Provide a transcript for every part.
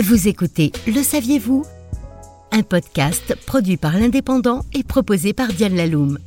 Vous écoutez Le saviez-vous? Un podcast produit par l'Indépendant et proposé par Diane Laloum.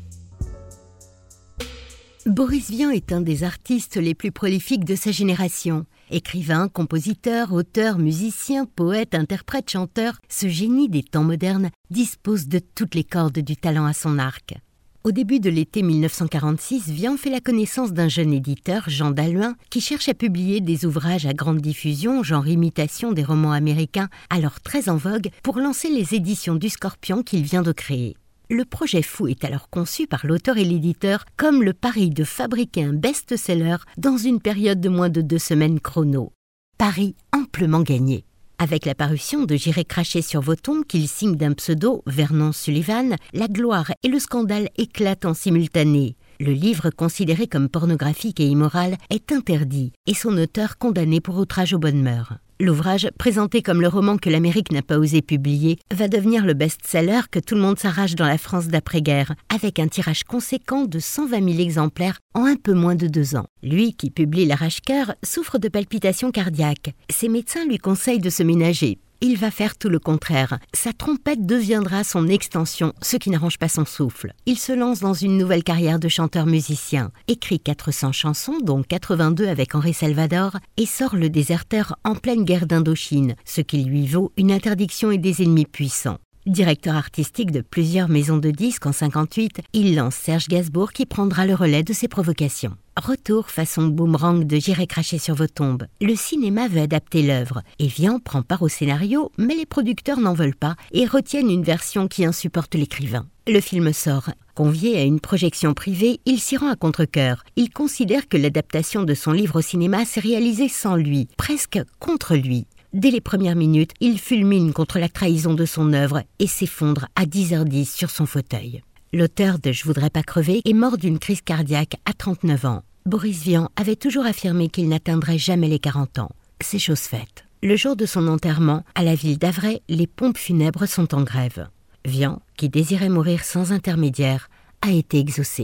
Boris Vian est un des artistes les plus prolifiques de sa génération. Écrivain, compositeur, auteur, musicien, poète, interprète, chanteur, ce génie des temps modernes dispose de toutes les cordes du talent à son arc. Au début de l'été 1946, Vian fait la connaissance d'un jeune éditeur, Jean Dalluin, qui cherche à publier des ouvrages à grande diffusion, genre imitation des romans américains, alors très en vogue, pour lancer les éditions du Scorpion qu'il vient de créer. Le projet fou est alors conçu par l'auteur et l'éditeur comme le pari de fabriquer un best-seller dans une période de moins de deux semaines chrono. Pari amplement gagné. Avec la parution de J'irai cracher sur vos tombes qu'il signe d'un pseudo, Vernon Sullivan, la gloire et le scandale éclatent en simultané. Le livre, considéré comme pornographique et immoral, est interdit et son auteur condamné pour outrage aux bonnes mœurs. L'ouvrage, présenté comme le roman que l'Amérique n'a pas osé publier, va devenir le best-seller que tout le monde s'arrache dans la France d'après-guerre, avec un tirage conséquent de 120 000 exemplaires en un peu moins de deux ans. Lui, qui publie L'arrache-cœur, souffre de palpitations cardiaques. Ses médecins lui conseillent de se ménager il va faire tout le contraire. Sa trompette deviendra son extension, ce qui n'arrange pas son souffle. Il se lance dans une nouvelle carrière de chanteur-musicien, écrit 400 chansons, dont 82 avec Henri Salvador, et sort Le Déserteur en pleine guerre d'Indochine, ce qui lui vaut une interdiction et des ennemis puissants. Directeur artistique de plusieurs maisons de disques en 58, il lance Serge Gainsbourg qui prendra le relais de ses provocations. Retour façon boomerang de J'irai cracher sur vos tombes. Le cinéma veut adapter l'œuvre. et Vian prend part au scénario, mais les producteurs n'en veulent pas et retiennent une version qui insupporte l'écrivain. Le film sort. Convié à une projection privée, il s'y rend à contre-coeur. Il considère que l'adaptation de son livre au cinéma s'est réalisée sans lui, presque contre lui. Dès les premières minutes, il fulmine contre la trahison de son œuvre et s'effondre à 10h10 sur son fauteuil. L'auteur de Je voudrais pas crever est mort d'une crise cardiaque à 39 ans. Boris Vian avait toujours affirmé qu'il n'atteindrait jamais les 40 ans. C'est chose faite. Le jour de son enterrement, à la ville d'Avray, les pompes funèbres sont en grève. Vian, qui désirait mourir sans intermédiaire, a été exaucé.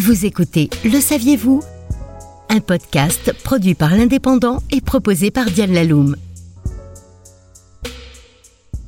Vous écoutez Le saviez-vous? Un podcast produit par l'Indépendant et proposé par Diane Laloum.